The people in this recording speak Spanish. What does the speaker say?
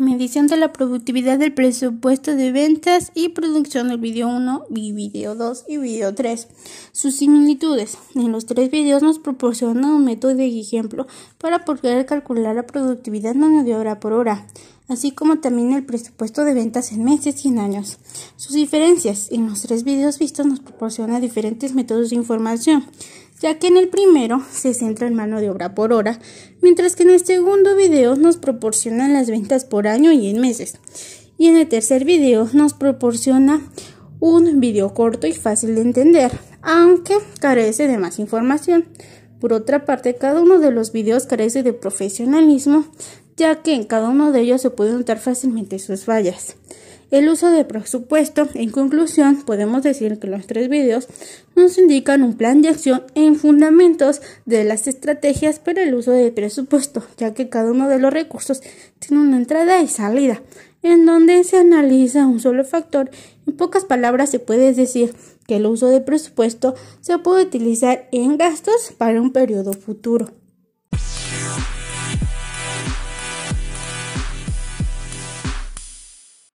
medición de la productividad del presupuesto de ventas y producción del video 1 y video 2 y video 3. Sus similitudes. En los tres videos nos proporciona un método de ejemplo para poder calcular la productividad mano de obra por hora, así como también el presupuesto de ventas en meses y en años. Sus diferencias. En los tres videos vistos nos proporciona diferentes métodos de información ya que en el primero se centra en mano de obra por hora, mientras que en el segundo video nos proporcionan las ventas por año y en meses. Y en el tercer video nos proporciona un video corto y fácil de entender, aunque carece de más información. Por otra parte, cada uno de los videos carece de profesionalismo, ya que en cada uno de ellos se pueden notar fácilmente sus fallas el uso de presupuesto. En conclusión, podemos decir que los tres videos nos indican un plan de acción en fundamentos de las estrategias para el uso de presupuesto, ya que cada uno de los recursos tiene una entrada y salida, en donde se analiza un solo factor. En pocas palabras, se puede decir que el uso de presupuesto se puede utilizar en gastos para un periodo futuro.